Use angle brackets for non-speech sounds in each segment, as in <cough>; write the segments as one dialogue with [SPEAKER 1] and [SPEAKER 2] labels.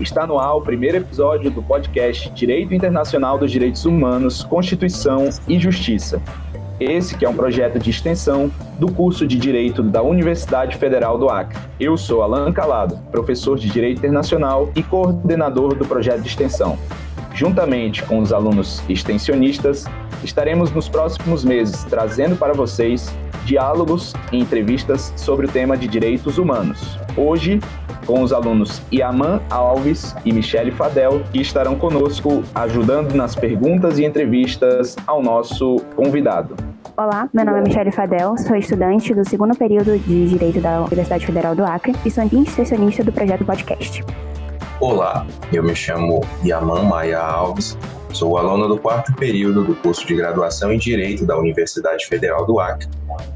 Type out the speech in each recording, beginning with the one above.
[SPEAKER 1] Está no ar o primeiro episódio do podcast Direito Internacional dos Direitos Humanos, Constituição e Justiça. Esse que é um projeto de extensão do curso de Direito da Universidade Federal do Acre. Eu sou Alan Calado, professor de Direito Internacional e coordenador do projeto de extensão. Juntamente com os alunos extensionistas, estaremos nos próximos meses trazendo para vocês diálogos e entrevistas sobre o tema de direitos humanos. Hoje, com os alunos Yaman Alves e Michele Fadel, que estarão conosco ajudando nas perguntas e entrevistas ao nosso convidado.
[SPEAKER 2] Olá, meu nome é Michele Fadel, sou estudante do segundo período de Direito da Universidade Federal do Acre e sou extensionista do projeto Podcast.
[SPEAKER 3] Olá, eu me chamo Yaman Maia Alves, sou aluno do quarto período do curso de graduação em Direito da Universidade Federal do Acre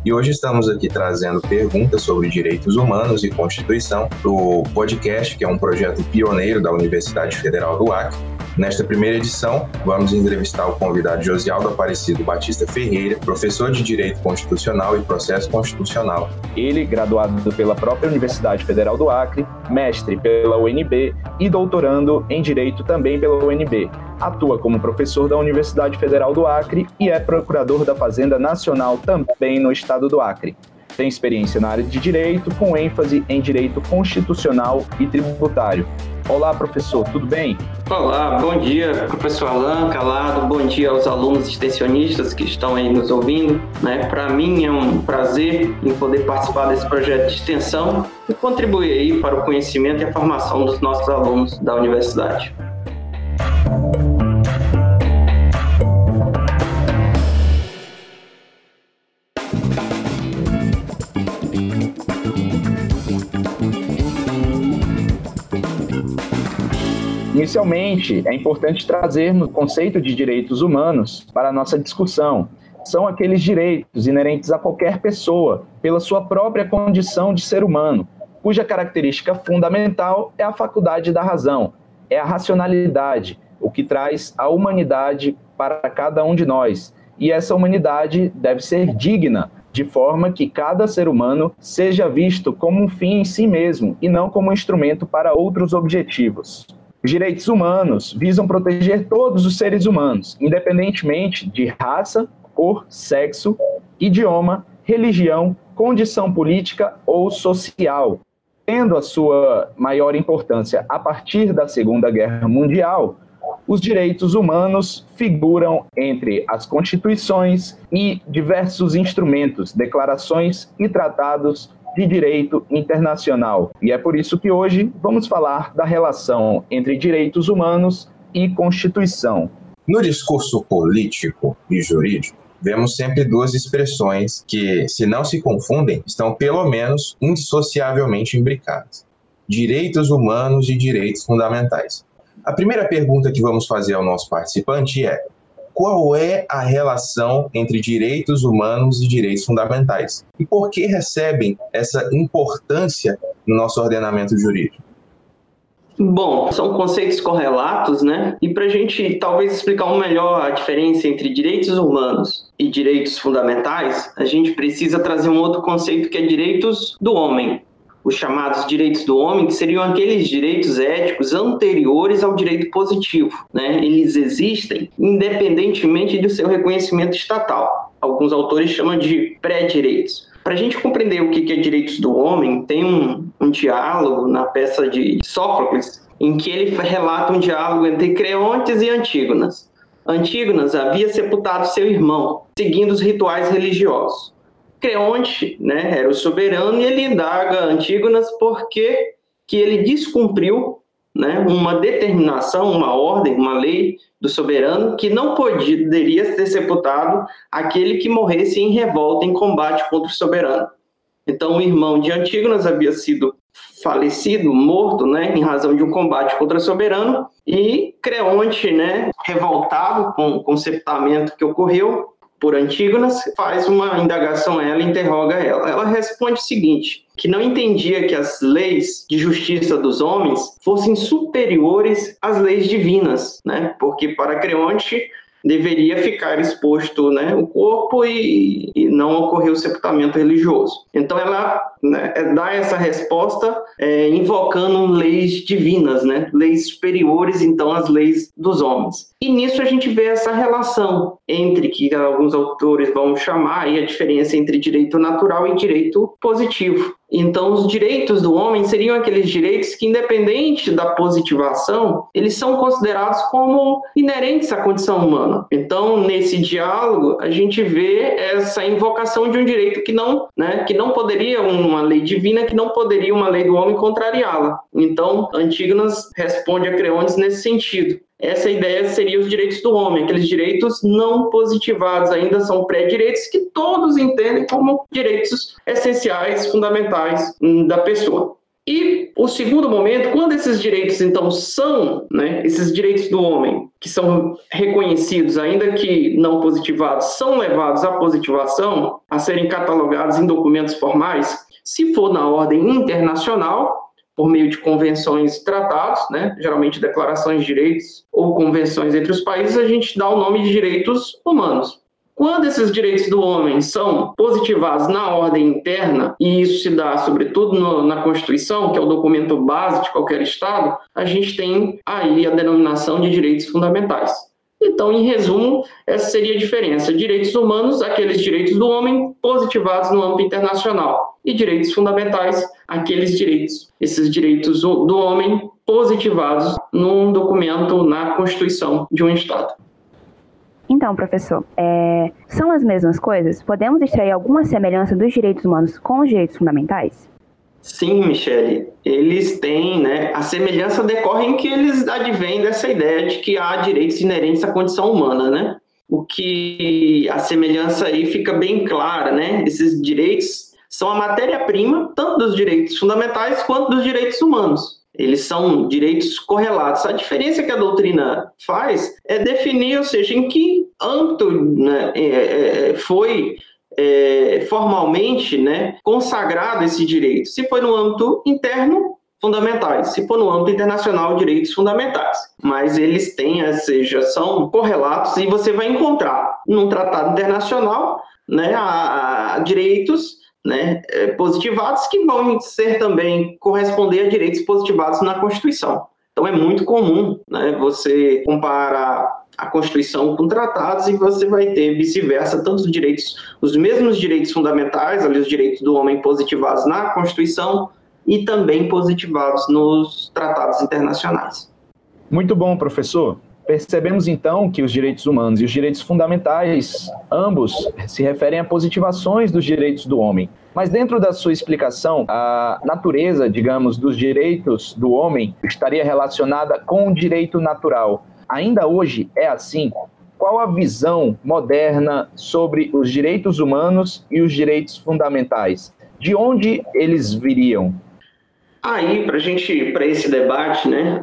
[SPEAKER 3] e hoje estamos aqui trazendo perguntas sobre direitos humanos e Constituição do podcast, que é um projeto pioneiro da Universidade Federal do Acre. Nesta primeira edição, vamos entrevistar o convidado Josialdo Aparecido Batista Ferreira, professor de Direito Constitucional e Processo Constitucional.
[SPEAKER 1] Ele, graduado pela própria Universidade Federal do Acre, mestre pela UNB e doutorando em Direito também pela UNB. Atua como professor da Universidade Federal do Acre e é procurador da Fazenda Nacional também no estado do Acre. Tem experiência na área de direito, com ênfase em direito constitucional e tributário. Olá, professor, tudo bem?
[SPEAKER 4] Olá, bom dia, professor Alan Calado, bom dia aos alunos extensionistas que estão aí nos ouvindo. Né? Para mim é um prazer em poder participar desse projeto de extensão e contribuir aí para o conhecimento e a formação dos nossos alunos da universidade.
[SPEAKER 1] Inicialmente, é importante trazermos o conceito de direitos humanos para a nossa discussão. São aqueles direitos inerentes a qualquer pessoa, pela sua própria condição de ser humano, cuja característica fundamental é a faculdade da razão, é a racionalidade, o que traz a humanidade para cada um de nós. E essa humanidade deve ser digna, de forma que cada ser humano seja visto como um fim em si mesmo e não como um instrumento para outros objetivos. Os direitos humanos visam proteger todos os seres humanos, independentemente de raça, cor, sexo, idioma, religião, condição política ou social. Tendo a sua maior importância a partir da Segunda Guerra Mundial, os direitos humanos figuram entre as constituições e diversos instrumentos, declarações e tratados de direito internacional. E é por isso que hoje vamos falar da relação entre direitos humanos e Constituição.
[SPEAKER 3] No discurso político e jurídico, vemos sempre duas expressões que, se não se confundem, estão pelo menos indissociavelmente imbricadas: direitos humanos e direitos fundamentais. A primeira pergunta que vamos fazer ao nosso participante é: qual é a relação entre direitos humanos e direitos fundamentais e por que recebem essa importância no nosso ordenamento jurídico.
[SPEAKER 4] Bom, são conceitos correlatos, né? E para a gente talvez explicar melhor a diferença entre direitos humanos e direitos fundamentais, a gente precisa trazer um outro conceito que é direitos do homem, os chamados direitos do homem, que seriam aqueles direitos éticos anteriores ao direito positivo. Né? Eles existem independentemente do seu reconhecimento estatal. Alguns autores chamam de pré-direitos. Para a gente compreender o que é direitos do homem, tem um, um diálogo na peça de Sófocles, em que ele relata um diálogo entre Creontes e Antígonas. Antígonas havia sepultado seu irmão, seguindo os rituais religiosos. Creonte né, era o soberano e ele indaga Antígonas porque que ele descumpriu né, uma determinação, uma ordem, uma lei do soberano que não poderia ser sepultado aquele que morresse em revolta, em combate contra o soberano. Então, o irmão de Antígonas havia sido falecido, morto, né, em razão de um combate contra o soberano, e Creonte, né, revoltado com, com o sepultamento que ocorreu, por Antígonas, faz uma indagação a ela, interroga ela. Ela responde o seguinte: que não entendia que as leis de justiça dos homens fossem superiores às leis divinas, né? Porque para Creonte deveria ficar exposto né, o corpo e, e não ocorrer o sepultamento religioso. Então ela né, dá essa resposta é, invocando leis divinas, né, leis superiores então às leis dos homens. E nisso a gente vê essa relação entre que alguns autores vão chamar aí a diferença entre direito natural e direito positivo. Então, os direitos do homem seriam aqueles direitos que, independente da positivação, eles são considerados como inerentes à condição humana. Então, nesse diálogo, a gente vê essa invocação de um direito que não, né, que não poderia uma lei divina, que não poderia uma lei do homem contrariá-la. Então, Antígonas responde a Creontes nesse sentido. Essa ideia seria os direitos do homem, aqueles direitos não positivados, ainda são pré-direitos que todos entendem como direitos essenciais, fundamentais hum, da pessoa. E o segundo momento, quando esses direitos então são, né, esses direitos do homem, que são reconhecidos, ainda que não positivados, são levados à positivação, a serem catalogados em documentos formais, se for na ordem internacional, por meio de convenções e tratados, né, geralmente declarações de direitos ou convenções entre os países, a gente dá o nome de direitos humanos. Quando esses direitos do homem são positivados na ordem interna, e isso se dá sobretudo no, na Constituição, que é o documento base de qualquer Estado, a gente tem aí a denominação de direitos fundamentais. Então, em resumo, essa seria a diferença. Direitos humanos, aqueles direitos do homem positivados no âmbito internacional, e direitos fundamentais, aqueles direitos, esses direitos do homem positivados num documento na Constituição de um Estado.
[SPEAKER 2] Então, professor, é, são as mesmas coisas? Podemos extrair alguma semelhança dos direitos humanos com os direitos fundamentais?
[SPEAKER 4] Sim, Michele, eles têm, né? A semelhança decorre em que eles advêm dessa ideia de que há direitos inerentes à condição humana, né? O que a semelhança aí fica bem clara, né? Esses direitos são a matéria-prima tanto dos direitos fundamentais quanto dos direitos humanos. Eles são direitos correlatos. A diferença que a doutrina faz é definir, ou seja, em que âmbito né, é, é, é foi é, formalmente né, consagrado esse direito. Se foi no âmbito interno, fundamentais. Se for no âmbito internacional, direitos fundamentais. Mas eles têm, ou seja, são correlatos e você vai encontrar num tratado internacional né, a, a direitos né, é, positivados que vão ser também corresponder a direitos positivados na Constituição. Então é muito comum né, você comparar a Constituição com tratados e você vai ter vice-versa, tanto os direitos, os mesmos direitos fundamentais, ali os direitos do homem positivados na Constituição e também positivados nos tratados internacionais.
[SPEAKER 1] Muito bom, professor. Percebemos então que os direitos humanos e os direitos fundamentais, ambos, se referem a positivações dos direitos do homem. Mas dentro da sua explicação, a natureza, digamos, dos direitos do homem estaria relacionada com o direito natural. Ainda hoje é assim? Qual a visão moderna sobre os direitos humanos e os direitos fundamentais? De onde eles viriam?
[SPEAKER 4] Aí, para gente, para esse debate, né,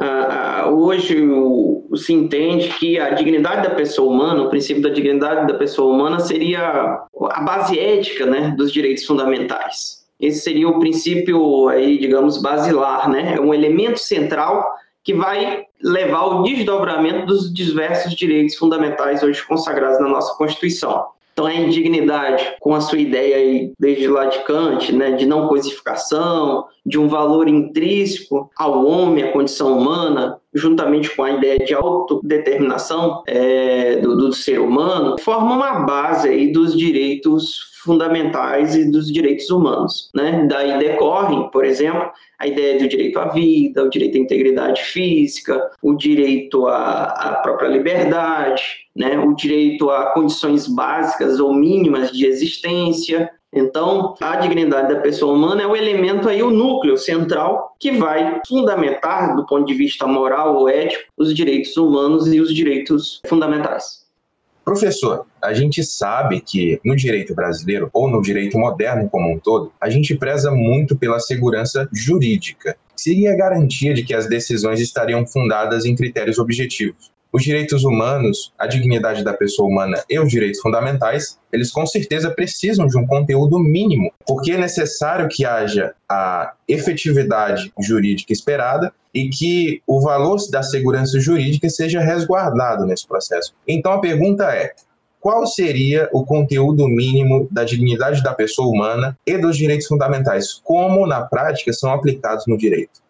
[SPEAKER 4] hoje o, se entende que a dignidade da pessoa humana, o princípio da dignidade da pessoa humana seria a base ética, né, dos direitos fundamentais. Esse seria o princípio aí, digamos, basilar, né, é um elemento central que vai levar ao desdobramento dos diversos direitos fundamentais hoje consagrados na nossa Constituição. Então, a indignidade, com a sua ideia aí, desde lá de Kant, né, de não coisificação, de um valor intrínseco ao homem, à condição humana, juntamente com a ideia de autodeterminação é, do, do ser humano, forma uma base aí dos direitos fundamentais e dos direitos humanos. Né? Daí decorrem, por exemplo, a ideia do direito à vida, o direito à integridade física, o direito à, à própria liberdade, né? o direito a condições básicas ou mínimas de existência, então, a dignidade da pessoa humana é o elemento aí, o núcleo central que vai fundamentar, do ponto de vista moral ou ético, os direitos humanos e os direitos fundamentais.
[SPEAKER 3] Professor, a gente sabe que no direito brasileiro, ou no direito moderno como um todo, a gente preza muito pela segurança jurídica. Seria a garantia de que as decisões estariam fundadas em critérios objetivos. Os direitos humanos, a dignidade da pessoa humana e os direitos fundamentais, eles com certeza precisam de um conteúdo mínimo, porque é necessário que haja a efetividade jurídica esperada e que o valor da segurança jurídica seja resguardado nesse processo. Então a pergunta é: qual seria o conteúdo mínimo da dignidade da pessoa humana e dos direitos fundamentais? Como, na prática, são aplicados no direito?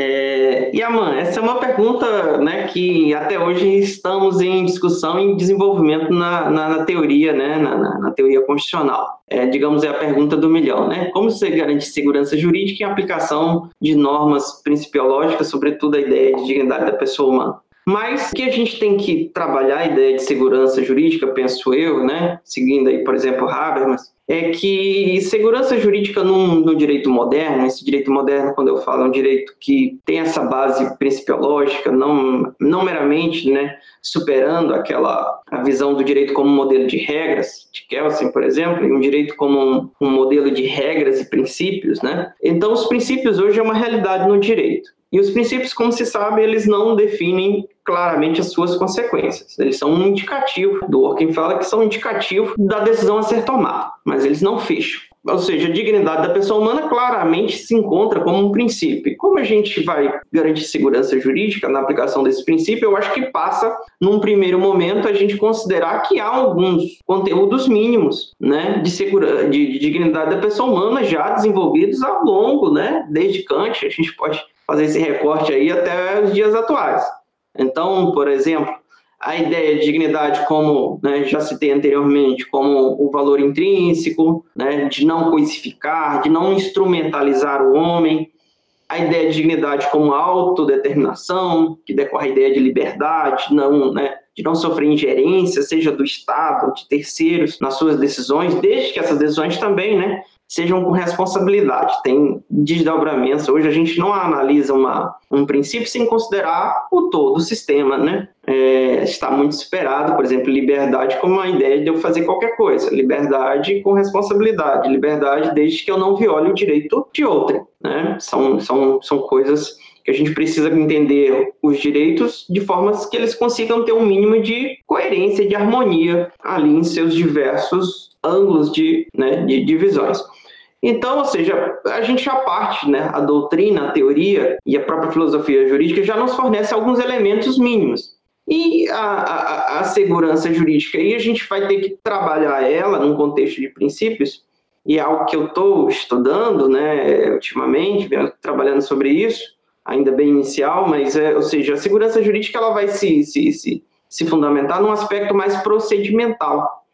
[SPEAKER 4] É, Yaman, essa é uma pergunta né, que até hoje estamos em discussão e desenvolvimento na, na, na teoria, né, na, na, teoria constitucional. É, digamos, é a pergunta do milhão. Né? Como você garante segurança jurídica em aplicação de normas principiológicas, sobretudo a ideia de dignidade da pessoa humana? Mas que a gente tem que trabalhar a ideia de segurança jurídica, penso eu, né, seguindo aí, por exemplo, Habermas, é que segurança jurídica no, no, direito moderno, esse direito moderno, quando eu falo, é um direito que tem essa base principiológica, não, não meramente né, superando aquela a visão do direito como modelo de regras, de Kelsen, por exemplo, e um direito como um, um modelo de regras e princípios. Né? Então, os princípios hoje é uma realidade no direito. E os princípios, como se sabe, eles não definem claramente as suas consequências. Eles são um indicativo, do Orkin fala que são indicativo da decisão a ser tomada, mas eles não fecham. Ou seja, a dignidade da pessoa humana claramente se encontra como um princípio. Como a gente vai garantir segurança jurídica na aplicação desse princípio, eu acho que passa, num primeiro momento, a gente considerar que há alguns conteúdos mínimos né, de, segura, de, de dignidade da pessoa humana já desenvolvidos ao longo, né, desde Kant, a gente pode fazer esse recorte aí até os dias atuais. Então, por exemplo, a ideia de dignidade, como né, já citei anteriormente, como o valor intrínseco, né, de não coisificar, de não instrumentalizar o homem, a ideia de dignidade como autodeterminação, que decorre a ideia de liberdade, não, né, de não sofrer ingerência, seja do Estado ou de terceiros, nas suas decisões, desde que essas decisões também né, sejam com responsabilidade. Tem desdobramentos. Hoje a gente não analisa uma, um princípio sem considerar o todo o sistema, né? É, está muito esperado, por exemplo, liberdade como uma ideia de eu fazer qualquer coisa. Liberdade com responsabilidade. Liberdade desde que eu não viole o direito de outrem, né? São, são, são coisas que a gente precisa entender os direitos de formas que eles consigam ter um mínimo de coerência, de harmonia ali em seus diversos ângulos de, né, de divisões. Então, ou seja, a gente já parte, né, a doutrina, a teoria e a própria filosofia jurídica já nos fornece alguns elementos mínimos. E a, a, a segurança jurídica, aí a gente vai ter que trabalhar ela num contexto de princípios, e é algo que eu estou estudando, né, ultimamente, trabalhando sobre isso, ainda bem inicial, mas, é, ou seja, a segurança jurídica ela vai se, se, se, se fundamentar num aspecto mais procedimental.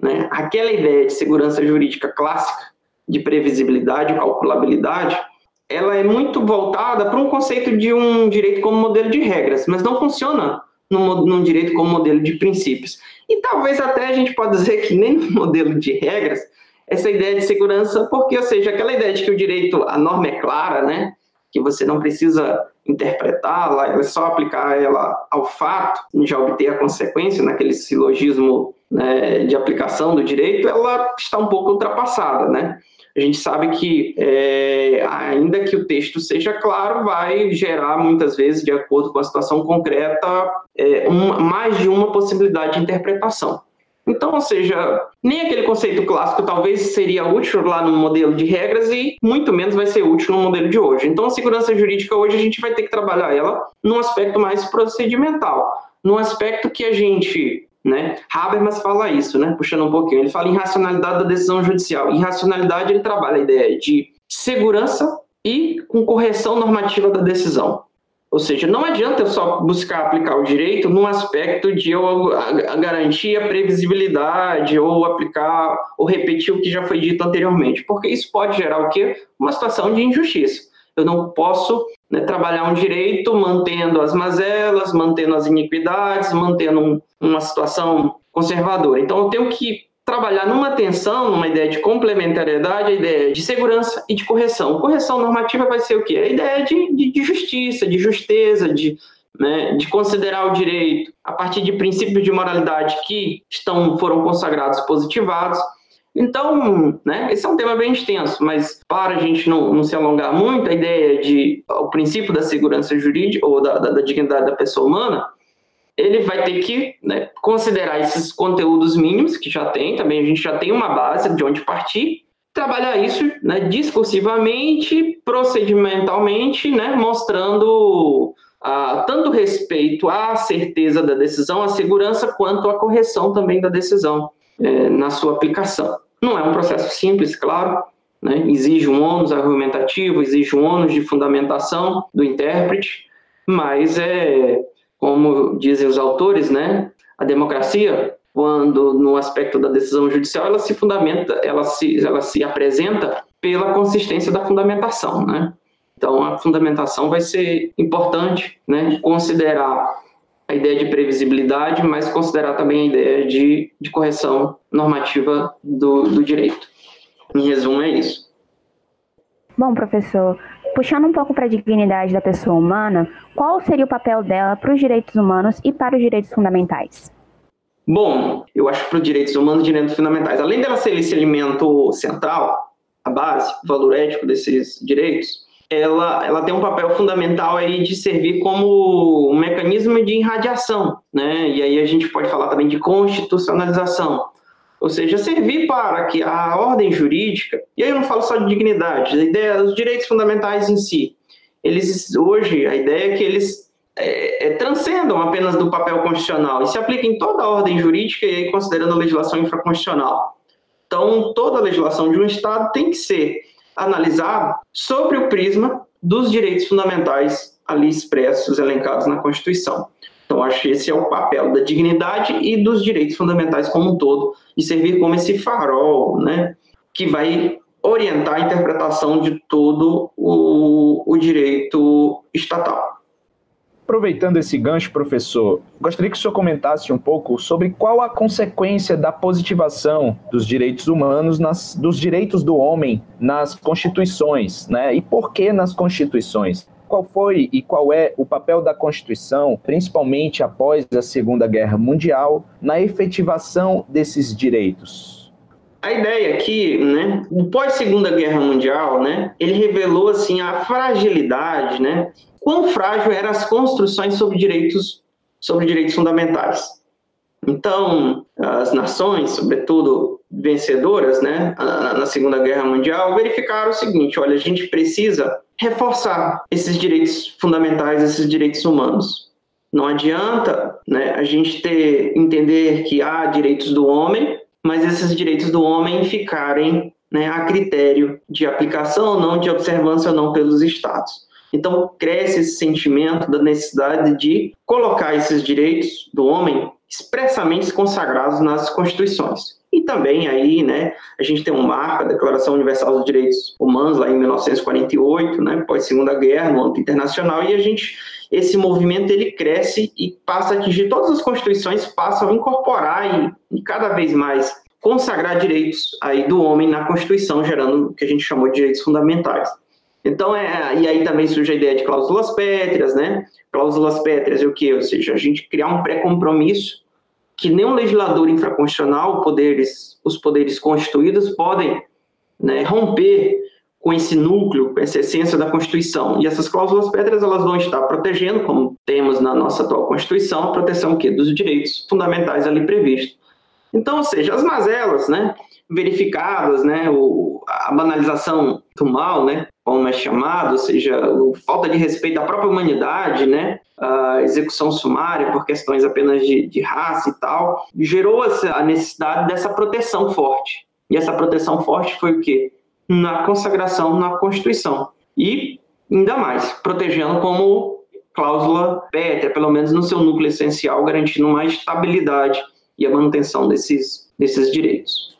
[SPEAKER 4] Né? Aquela ideia de segurança jurídica clássica, de previsibilidade calculabilidade, ela é muito voltada para um conceito de um direito como modelo de regras, mas não funciona num, num direito como modelo de princípios. E talvez até a gente pode dizer que nem no <laughs> modelo de regras, essa ideia de segurança, porque, ou seja, aquela ideia de que o direito, a norma é clara, né? Que você não precisa interpretá-la, é só aplicar ela ao fato, já obter a consequência naquele silogismo né, de aplicação do direito, ela está um pouco ultrapassada, né? A gente sabe que, é, ainda que o texto seja claro, vai gerar muitas vezes, de acordo com a situação concreta, é, um, mais de uma possibilidade de interpretação. Então, ou seja, nem aquele conceito clássico talvez seria útil lá no modelo de regras e muito menos vai ser útil no modelo de hoje. Então, a segurança jurídica hoje a gente vai ter que trabalhar ela num aspecto mais procedimental, num aspecto que a gente né? Habermas fala isso, né? puxando um pouquinho. Ele fala em racionalidade da decisão judicial. Em racionalidade, ele trabalha a ideia de segurança e com correção normativa da decisão. Ou seja, não adianta eu só buscar aplicar o direito num aspecto de eu garantir a previsibilidade ou aplicar ou repetir o que já foi dito anteriormente, porque isso pode gerar o quê? Uma situação de injustiça. Eu não posso né, trabalhar um direito mantendo as mazelas, mantendo as iniquidades, mantendo um, uma situação conservadora. Então, eu tenho que trabalhar numa tensão, numa ideia de complementariedade, a ideia de segurança e de correção. Correção normativa vai ser o quê? A ideia de, de, de justiça, de justeza, de, né, de considerar o direito a partir de princípios de moralidade que estão foram consagrados, positivados. Então, né, esse é um tema bem extenso, mas para a gente não, não se alongar muito, a ideia de o princípio da segurança jurídica ou da, da, da dignidade da pessoa humana, ele vai ter que né, considerar esses conteúdos mínimos que já tem, também a gente já tem uma base de onde partir, trabalhar isso né, discursivamente, procedimentalmente, né, mostrando ah, tanto respeito à certeza da decisão, à segurança, quanto à correção também da decisão é, na sua aplicação. Não é um processo simples, claro, né, exige um ônus argumentativo, exige um ônus de fundamentação do intérprete, mas é, como dizem os autores, né, a democracia quando no aspecto da decisão judicial ela se fundamenta, ela se, ela se apresenta pela consistência da fundamentação, né? Então a fundamentação vai ser importante, né? Considerar a ideia de previsibilidade, mas considerar também a ideia de, de correção normativa do, do direito. Em resumo, é isso.
[SPEAKER 2] Bom, professor, puxando um pouco para a dignidade da pessoa humana, qual seria o papel dela para os direitos humanos e para os direitos fundamentais?
[SPEAKER 4] Bom, eu acho que para os direitos humanos, direitos fundamentais, além dela ser esse elemento central, a base, o valor ético desses direitos, ela, ela tem um papel fundamental aí de servir como um mecanismo de irradiação, né? E aí a gente pode falar também de constitucionalização, ou seja, servir para que a ordem jurídica, e aí eu não falo só de dignidade, a ideia, os direitos fundamentais em si, eles hoje a ideia é que eles é, é, transcendam apenas do papel constitucional e se aplicam em toda a ordem jurídica e aí considerando a legislação infraconstitucional. Então, toda a legislação de um Estado tem que ser analisada sobre o prisma dos direitos fundamentais ali expressos, elencados na Constituição. Acho que esse é o papel da dignidade e dos direitos fundamentais como um todo, e servir como esse farol, né, que vai orientar a interpretação de todo o, o direito estatal.
[SPEAKER 1] Aproveitando esse gancho, professor, gostaria que o senhor comentasse um pouco sobre qual a consequência da positivação dos direitos humanos, nas, dos direitos do homem nas constituições, né? E por que nas constituições? Qual foi e qual é o papel da Constituição, principalmente após a Segunda Guerra Mundial, na efetivação desses direitos?
[SPEAKER 4] a ideia aqui, né, o pós Segunda Guerra Mundial, né, ele revelou assim a fragilidade, né, quão frágil eram as construções sobre direitos, sobre direitos fundamentais. Então, as nações, sobretudo vencedoras, né, na Segunda Guerra Mundial, verificaram o seguinte: olha, a gente precisa reforçar esses direitos fundamentais, esses direitos humanos. Não adianta, né, a gente ter entender que há direitos do homem, mas esses direitos do homem ficarem né, a critério de aplicação ou não, de observância ou não pelos estados. Então, cresce esse sentimento da necessidade de colocar esses direitos do homem expressamente consagrados nas constituições. E também aí, né, a gente tem um marco, a Declaração Universal dos Direitos Humanos, lá em 1948, né, pós Segunda Guerra, no âmbito internacional, e a gente, esse movimento, ele cresce e passa a atingir todas as constituições, passa a incorporar e, e cada vez mais consagrar direitos aí do homem na Constituição, gerando o que a gente chamou de direitos fundamentais. Então, é, e aí também surge a ideia de cláusulas pétreas, né? Cláusulas pétreas é o quê? Ou seja, a gente criar um pré-compromisso que nenhum legislador infraconstitucional, poderes, os poderes constituídos, podem né, romper com esse núcleo, com essa essência da Constituição. E essas cláusulas pétreas elas vão estar protegendo, como temos na nossa atual Constituição, a proteção quê? dos direitos fundamentais ali previstos. Então, ou seja, as mazelas, né, verificadas, né, o, a banalização do mal, né, como é chamado, ou seja, falta de respeito à própria humanidade, né, a execução sumária por questões apenas de, de raça e tal, gerou essa, a necessidade dessa proteção forte. E essa proteção forte foi o quê? Na consagração na Constituição. E, ainda mais, protegendo como cláusula pétrea, pelo menos no seu núcleo essencial, garantindo uma estabilidade e a manutenção desses, desses direitos.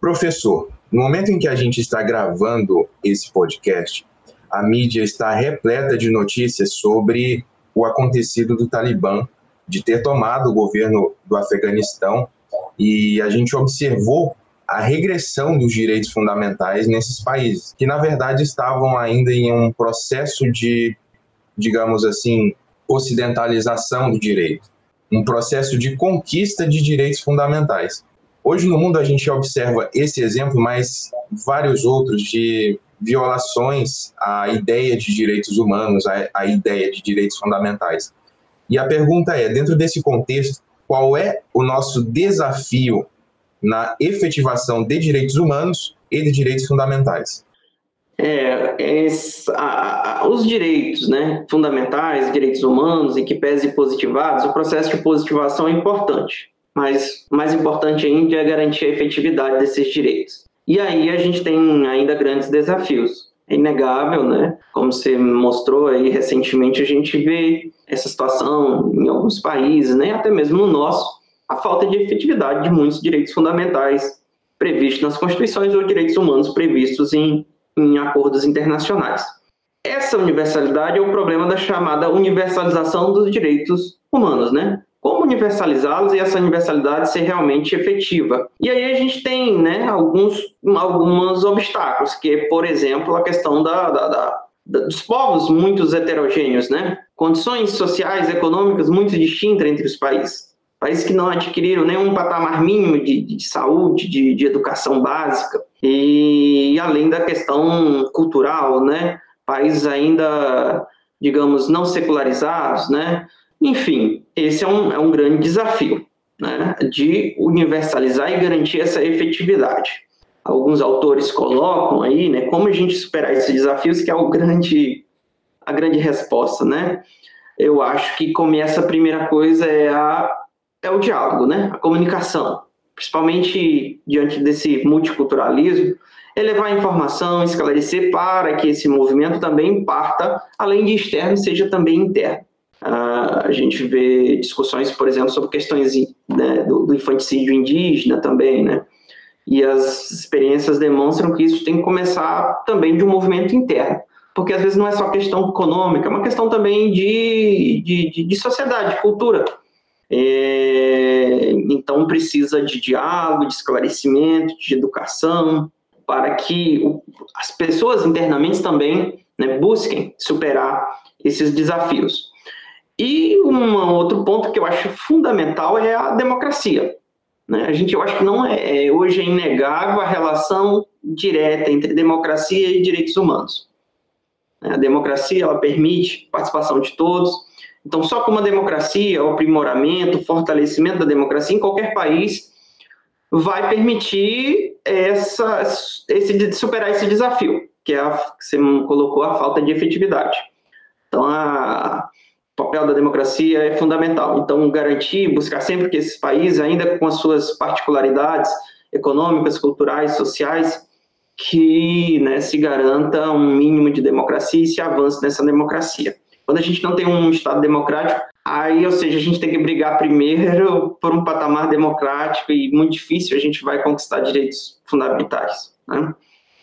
[SPEAKER 3] Professor, no momento em que a gente está gravando esse podcast, a mídia está repleta de notícias sobre o acontecido do Talibã, de ter tomado o governo do Afeganistão, e a gente observou a regressão dos direitos fundamentais nesses países, que na verdade estavam ainda em um processo de, digamos assim, ocidentalização do direito, um processo de conquista de direitos fundamentais. Hoje no mundo a gente observa esse exemplo, mas vários outros de violações à ideia de direitos humanos, à, à ideia de direitos fundamentais. E a pergunta é, dentro desse contexto, qual é o nosso desafio na efetivação de direitos humanos e de direitos fundamentais?
[SPEAKER 4] É, é a, a, os direitos né, fundamentais, direitos humanos, e que pese positivados, o processo de positivação é importante, mas mais importante ainda é garantir a efetividade desses direitos. E aí a gente tem ainda grandes desafios. É inegável, né? Como você mostrou aí recentemente, a gente vê essa situação em alguns países, né? até mesmo no nosso, a falta de efetividade de muitos direitos fundamentais previstos nas constituições ou direitos humanos previstos em em acordos internacionais. Essa universalidade é o problema da chamada universalização dos direitos humanos, né? Como universalizá-los e essa universalidade ser realmente efetiva? E aí a gente tem, né, alguns, alguns obstáculos, que é, por exemplo, a questão da, da, da dos povos muito heterogêneos, né? Condições sociais, econômicas muito distintas entre os países. Países que não adquiriram nenhum patamar mínimo de, de saúde, de, de educação básica, e além da questão cultural, né? Países ainda, digamos, não secularizados, né? Enfim, esse é um, é um grande desafio, né? De universalizar e garantir essa efetividade. Alguns autores colocam aí, né? Como a gente superar esses desafios, que é o grande, a grande resposta, né? Eu acho que começa a primeira coisa é, a, é o diálogo, né? A comunicação principalmente diante desse multiculturalismo, é levar a informação, esclarecer para que esse movimento também parta, além de externo, seja também interno. Uh, a gente vê discussões, por exemplo, sobre questões né, do, do, infanticídio indígena também, né? E as experiências demonstram que isso tem que começar também de um movimento interno, porque às vezes não é só questão econômica, é uma questão também de, de, de, de sociedade, de cultura. É, então, precisa de diálogo, de esclarecimento, de educação, para que as pessoas internamente também né, busquem superar esses desafios. E um outro ponto que eu acho fundamental é a democracia. Né? A gente, eu acho que não é, é hoje é inegável a relação direta entre democracia e direitos humanos. A democracia ela permite participação de todos, então, só com uma democracia, o aprimoramento, o fortalecimento da democracia em qualquer país vai permitir essa, esse, superar esse desafio, que é a, que você colocou a falta de efetividade. Então, a, o papel da democracia é fundamental. Então, garantir, buscar sempre que esses países, ainda com as suas particularidades econômicas, culturais, sociais, que né, se garanta um mínimo de democracia e se avance nessa democracia. Quando a gente não tem um Estado democrático, aí, ou seja, a gente tem que brigar primeiro <laughs> por um patamar democrático e muito difícil a gente vai conquistar direitos fundamentais, né?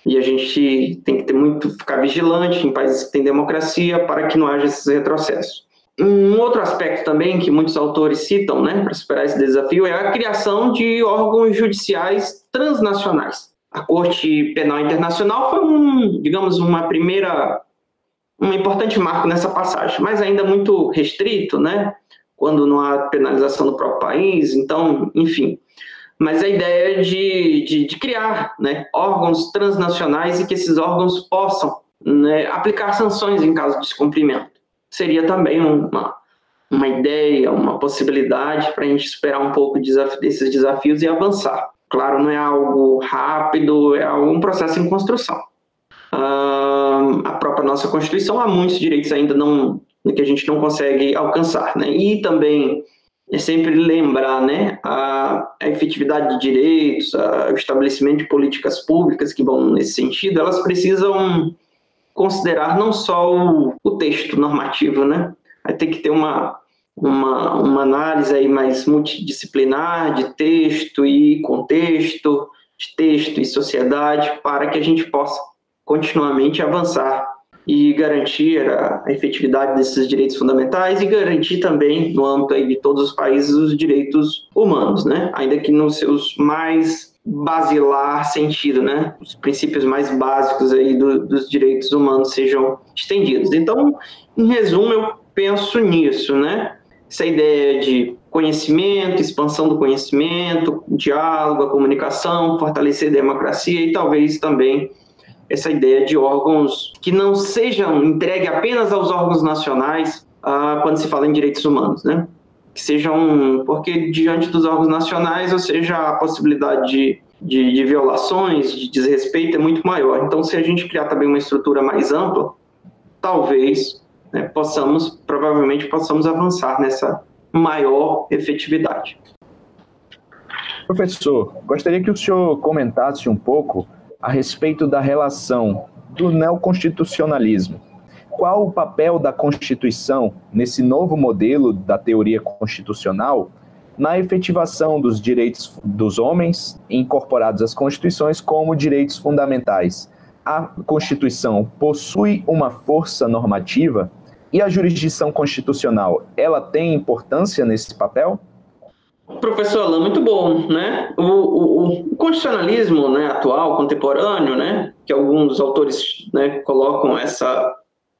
[SPEAKER 4] E a gente tem que ter muito ficar vigilante em países que têm democracia para que não haja esses retrocessos. Um outro aspecto também que muitos autores citam, né, para superar esse desafio, é a criação de órgãos judiciais transnacionais. A Corte Penal Internacional foi um, digamos, uma primeira um importante marco nessa passagem, mas ainda muito restrito, né? Quando não há penalização no próprio país, então, enfim. Mas a ideia de, de, de criar né, órgãos transnacionais e que esses órgãos possam né, aplicar sanções em caso de descumprimento seria também uma, uma ideia, uma possibilidade para a gente superar um pouco desses desafios e avançar. Claro, não é algo rápido, é um processo em construção. Uh, a própria nossa Constituição há muitos direitos ainda não que a gente não consegue alcançar, né? E também é sempre lembrar, né, a, a efetividade de direitos, a, o estabelecimento de políticas públicas que vão nesse sentido, elas precisam considerar não só o, o texto normativo, né? Vai ter que ter uma uma, uma análise aí mais multidisciplinar de texto e contexto, de texto e sociedade, para que a gente possa continuamente avançar e garantir a efetividade desses direitos fundamentais e garantir também, no âmbito de todos os países, os direitos humanos, né? ainda que nos seus mais basilar sentido, né? Os princípios mais básicos aí do, dos direitos humanos sejam estendidos. Então, em resumo, eu penso nisso, né? Essa ideia de conhecimento, expansão do conhecimento, diálogo, a comunicação, fortalecer a democracia e talvez também essa ideia de órgãos que não sejam entregue apenas aos órgãos nacionais, uh, quando se fala em direitos humanos, né? Que sejam, porque diante dos órgãos nacionais, ou seja, a possibilidade de, de, de violações, de desrespeito é muito maior. Então, se a gente criar também uma estrutura mais ampla, talvez né, possamos, provavelmente possamos avançar nessa maior efetividade.
[SPEAKER 1] Professor, gostaria que o senhor comentasse um pouco a respeito da relação do neoconstitucionalismo. Qual o papel da Constituição nesse novo modelo da teoria constitucional na efetivação dos direitos dos homens incorporados às constituições como direitos fundamentais? A Constituição possui uma força normativa e a jurisdição constitucional, ela tem importância nesse papel?
[SPEAKER 4] Professor Alain, muito bom, né? O, o, o, constitucionalismo né, atual, contemporâneo, né, que alguns autores né, colocam essa,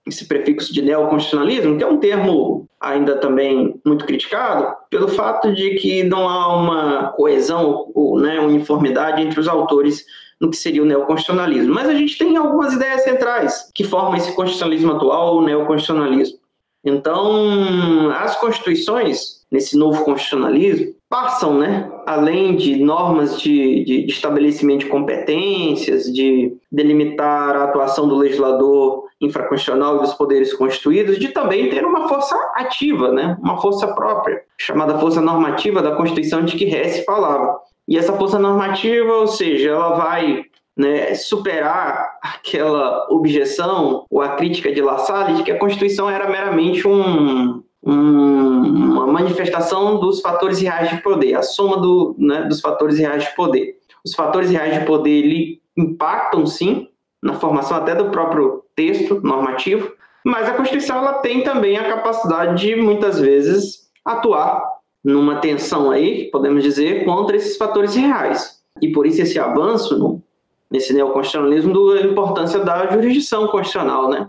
[SPEAKER 4] esse prefixo de neoconstitucionalismo, que é um termo ainda também muito criticado, pelo fato de que não há uma coesão ou né, uniformidade entre os autores no que seria o neoconstitucionalismo. Mas a gente tem algumas ideias centrais que formam esse constitucionalismo atual, o neoconstitucionalismo. Então, as constituições, nesse novo constitucionalismo, passam, né, além de normas de, de, de, estabelecimento de competências, de delimitar a atuação do legislador infraconstitucional dos poderes constituídos, de também ter uma força ativa, né, uma força própria, chamada força normativa da Constituição de que Hesse falava. E essa força normativa, ou seja, ela vai né, superar aquela objeção ou a crítica de La Salle de que a Constituição era meramente um, um, uma manifestação dos fatores reais de poder, a soma do, né, dos fatores reais de poder. Os fatores reais de poder ele, impactam, sim, na formação até do próprio texto normativo, mas a Constituição ela tem também a capacidade de, muitas vezes, atuar numa tensão aí, podemos dizer, contra esses fatores reais. E por isso esse avanço no, nesse neoconstitucionalismo da importância da jurisdição constitucional, né?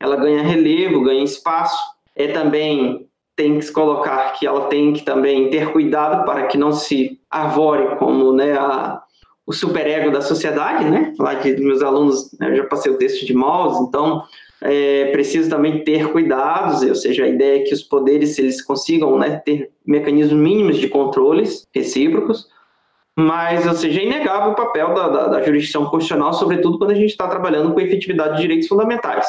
[SPEAKER 4] Ela ganha relevo, ganha espaço. É também tem que se colocar que ela tem que também ter cuidado para que não se avore como né, a, o superego da sociedade, né? Lá de meus alunos, né, eu já passei o texto de Mauss, então é preciso também ter cuidados, ou seja, a ideia é que os poderes eles consigam né, ter mecanismos mínimos de controles recíprocos, mas, ou seja, é inegável o papel da, da, da jurisdição constitucional, sobretudo quando a gente está trabalhando com efetividade de direitos fundamentais.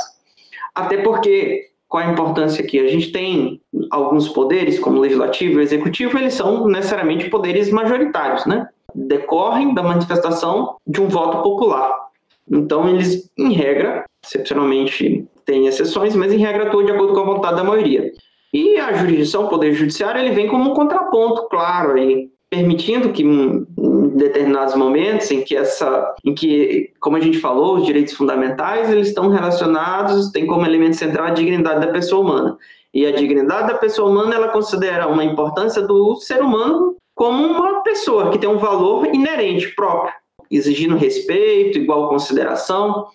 [SPEAKER 4] Até porque, qual a importância aqui? A gente tem alguns poderes, como o legislativo e o executivo, eles são necessariamente poderes majoritários, né? Decorrem da manifestação de um voto popular. Então, eles, em regra, excepcionalmente tem exceções, mas em regra atuam de acordo com a vontade da maioria. E a jurisdição, o poder judiciário, ele vem como um contraponto, claro, aí, permitindo que em determinados momentos em que essa, em que, como a gente falou, os direitos fundamentais eles estão relacionados, tem como elemento central a dignidade da pessoa humana. E a dignidade da pessoa humana, ela considera uma importância do ser humano como uma pessoa que tem um valor inerente próprio, exigindo respeito, igual consideração.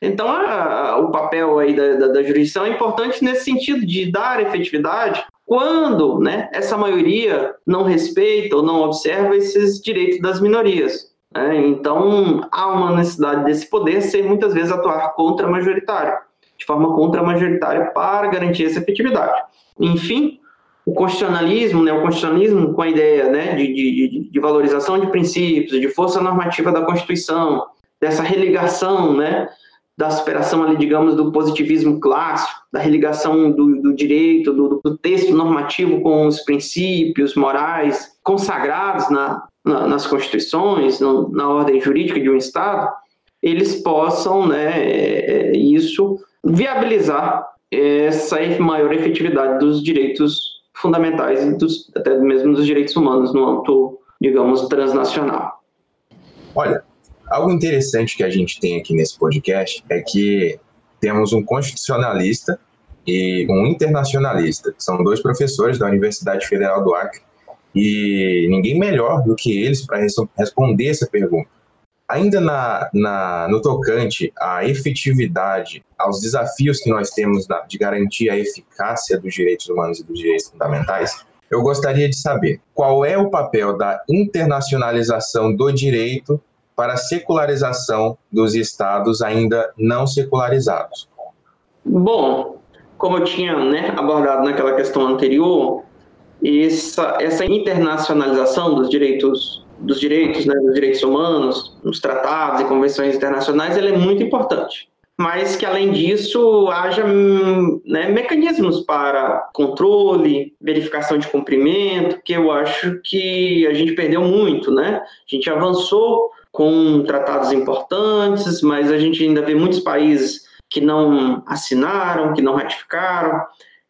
[SPEAKER 4] Então, a, o papel aí da, da, da jurisdição é importante nesse sentido de dar efetividade quando né, essa maioria não respeita ou não observa esses direitos das minorias. Né? Então, há uma necessidade desse poder ser muitas vezes atuar contra-majoritário, de forma contra-majoritária para garantir essa efetividade. Enfim, o constitucionalismo, né, o constitucionalismo com a ideia né, de, de, de valorização de princípios, de força normativa da Constituição, dessa religação né, da superação ali, digamos, do positivismo clássico, da religação do, do direito, do, do, texto normativo com os princípios morais consagrados na, na, nas constituições, no, na ordem jurídica de um Estado, eles possam, né, é, é, isso viabilizar essa maior efetividade dos direitos fundamentais e dos, até mesmo dos direitos humanos no âmbito, digamos, transnacional.
[SPEAKER 3] Olha, Algo interessante que a gente tem aqui nesse podcast é que temos um constitucionalista e um internacionalista, são dois professores da Universidade Federal do Acre, e ninguém melhor do que eles para res responder essa pergunta. Ainda na, na, no tocante à efetividade, aos desafios que nós temos na, de garantir a eficácia dos direitos humanos e dos direitos fundamentais, eu gostaria de saber qual é o papel da internacionalização do direito para a secularização dos estados ainda não secularizados?
[SPEAKER 4] Bom, como eu tinha né, abordado naquela questão anterior, essa, essa internacionalização dos direitos dos direitos, né, dos direitos humanos, nos tratados e convenções internacionais, ela é muito importante. Mas que, além disso, haja né, mecanismos para controle, verificação de cumprimento, que eu acho que a gente perdeu muito, né? A gente avançou com tratados importantes, mas a gente ainda vê muitos países que não assinaram, que não ratificaram.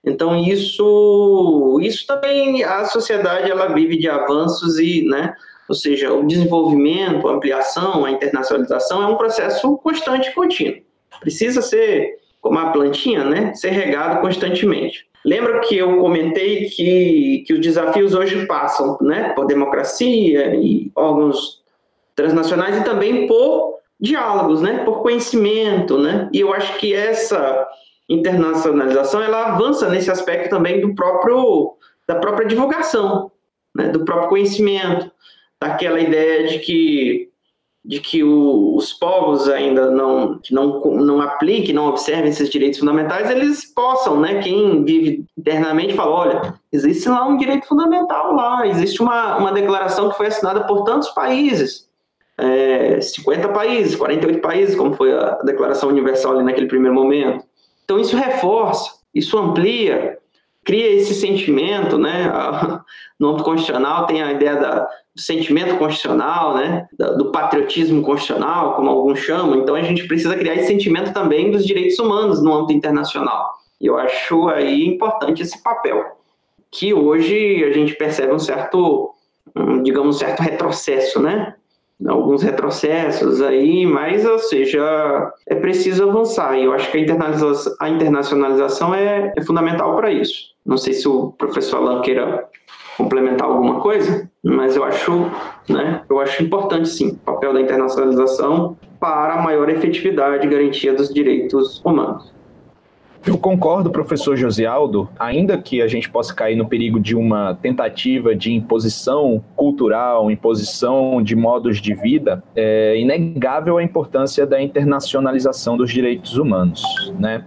[SPEAKER 4] Então isso, isso também a sociedade ela vive de avanços e, né, ou seja, o desenvolvimento, a ampliação, a internacionalização é um processo constante e contínuo. Precisa ser como a plantinha, né, ser regado constantemente. Lembra que eu comentei que, que os desafios hoje passam, né, por democracia e órgãos transnacionais e também por diálogos, né, por conhecimento, né? E eu acho que essa internacionalização ela avança nesse aspecto também do próprio da própria divulgação, né, do próprio conhecimento, daquela ideia de que de que o, os povos ainda não que não não apliquem, não observem esses direitos fundamentais, eles possam, né? Quem vive internamente fala, olha, existe lá um direito fundamental lá, existe uma, uma declaração que foi assinada por tantos países, é, 50 países, 48 países, como foi a Declaração Universal ali naquele primeiro momento. Então, isso reforça, isso amplia, cria esse sentimento, né? <laughs> No âmbito constitucional tem a ideia da, sentimento constitucional, né? Do patriotismo constitucional, como alguns chamam. Então, a gente precisa criar esse sentimento também dos direitos humanos no âmbito internacional. E eu acho aí importante esse papel, que hoje a gente percebe um certo, digamos, um certo retrocesso, né? alguns retrocessos aí, mas, ou seja, é preciso avançar. E eu acho que a, internalização, a internacionalização é, é fundamental para isso. Não sei se o professor Alan queira complementar alguma coisa, mas eu acho, né, eu acho importante sim o papel da internacionalização para a maior efetividade e garantia dos direitos humanos.
[SPEAKER 1] Eu concordo, professor Josialdo, ainda que a gente possa cair no perigo de uma tentativa de imposição cultural, imposição de modos de vida, é inegável a importância da internacionalização dos direitos humanos, né?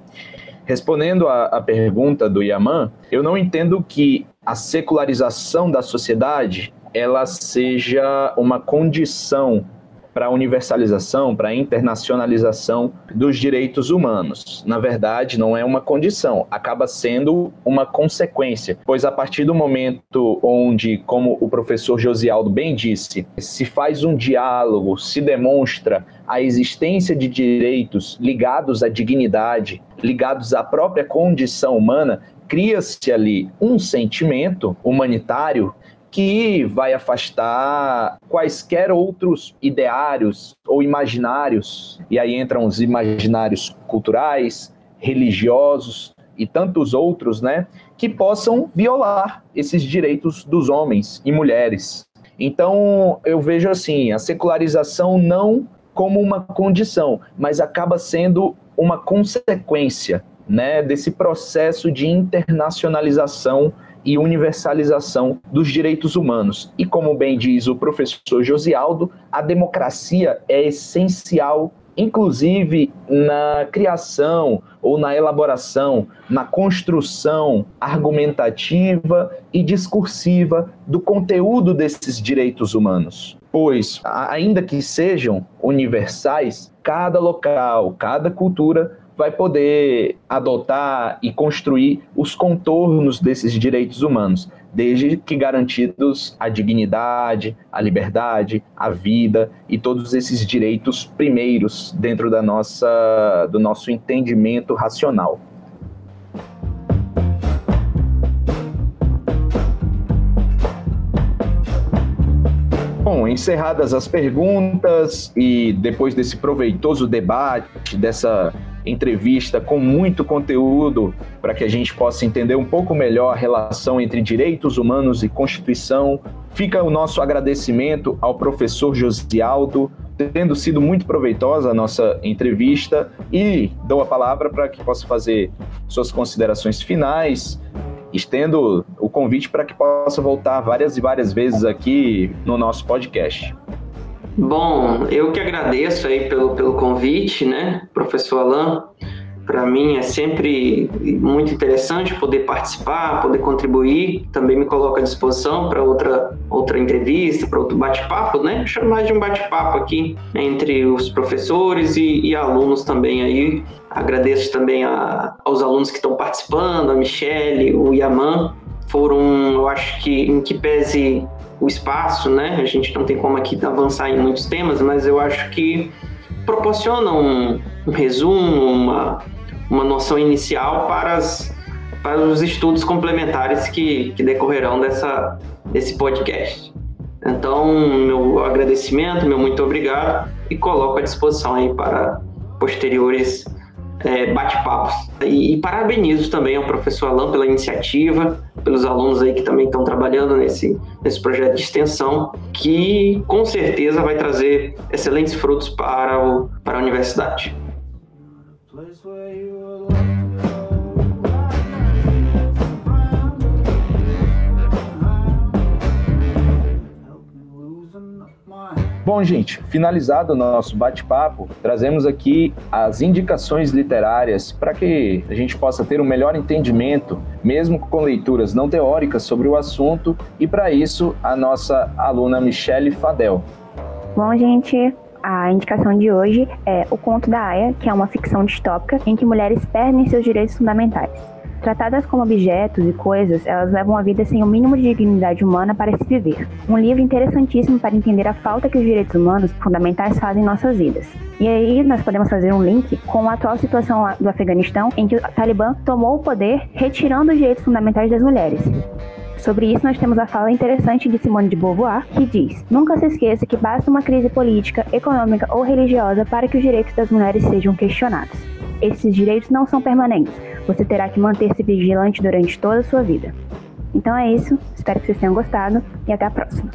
[SPEAKER 1] Respondendo à, pergunta do Yaman, eu não entendo que a secularização da sociedade ela seja uma condição para a universalização, para a internacionalização dos direitos humanos. Na verdade, não é uma condição, acaba sendo uma consequência, pois a partir do momento onde, como o professor Josialdo bem disse, se faz um diálogo, se demonstra a existência de direitos ligados à dignidade, ligados à própria condição humana, cria-se ali um sentimento humanitário que vai afastar quaisquer outros ideários ou imaginários, e aí entram os imaginários culturais, religiosos e tantos outros, né, que possam violar esses direitos dos homens e mulheres. Então, eu vejo assim, a secularização não como uma condição, mas acaba sendo uma consequência, né, desse processo de internacionalização e universalização dos direitos humanos. E como bem diz o professor Josialdo, a democracia é essencial, inclusive na criação ou na elaboração, na construção argumentativa e discursiva do conteúdo desses direitos humanos. Pois, ainda que sejam universais, cada local, cada cultura vai poder adotar e construir os contornos desses direitos humanos, desde que garantidos a dignidade, a liberdade, a vida e todos esses direitos primeiros dentro da nossa, do nosso entendimento racional. Bom, encerradas as perguntas e depois desse proveitoso debate, dessa entrevista com muito conteúdo para que a gente possa entender um pouco melhor a relação entre direitos humanos e Constituição. Fica o nosso agradecimento ao professor Josialdo, tendo sido muito proveitosa a nossa entrevista, e dou a palavra para que possa fazer suas considerações finais. Estendo o convite para que possa voltar várias e várias vezes aqui no nosso podcast.
[SPEAKER 4] Bom, eu que agradeço aí pelo, pelo convite, né, professor Alain. Para mim é sempre muito interessante poder participar, poder contribuir. Também me coloco à disposição para outra, outra entrevista, para outro bate-papo, né? Chamo mais de um bate-papo aqui entre os professores e, e, alunos também aí. Agradeço também a, aos alunos que estão participando, a Michele, o Yaman. Foram, eu acho que, em que pese o espaço, né? A gente não tem como aqui avançar em muitos temas, mas eu acho que proporciona um, um resumo, uma, uma noção inicial para, as, para os estudos complementares que, que decorrerão dessa, desse podcast. Então, meu agradecimento, meu muito obrigado e coloco à disposição aí para posteriores é, bate-papos. E, e, parabenizo também ao professor Alain pela iniciativa, pelos alunos aí que também estão trabalhando nesse, nesse projeto de extensão, que com certeza vai trazer excelentes frutos para, o, para a universidade.
[SPEAKER 1] Bom, gente, finalizado o nosso bate-papo, trazemos aqui as indicações literárias para que a gente possa ter um melhor entendimento, mesmo com leituras não teóricas sobre o assunto, e para isso a nossa aluna Michele Fadel.
[SPEAKER 2] Bom, gente, a indicação de hoje é O Conto da Aya, que é uma ficção distópica em que mulheres perdem seus direitos fundamentais. Tratadas como objetos e coisas, elas levam a vida sem o mínimo de dignidade humana para se viver. Um livro interessantíssimo para entender a falta que os direitos humanos fundamentais fazem em nossas vidas. E aí nós podemos fazer um link com a atual situação do Afeganistão, em que o Talibã tomou o poder retirando os direitos fundamentais das mulheres. Sobre isso, nós temos a fala interessante de Simone de Beauvoir, que diz: Nunca se esqueça que basta uma crise política, econômica ou religiosa para que os direitos das mulheres sejam questionados. Esses direitos não são permanentes, você terá que manter-se vigilante durante toda a sua vida. Então é isso, espero que vocês tenham gostado e até a próxima.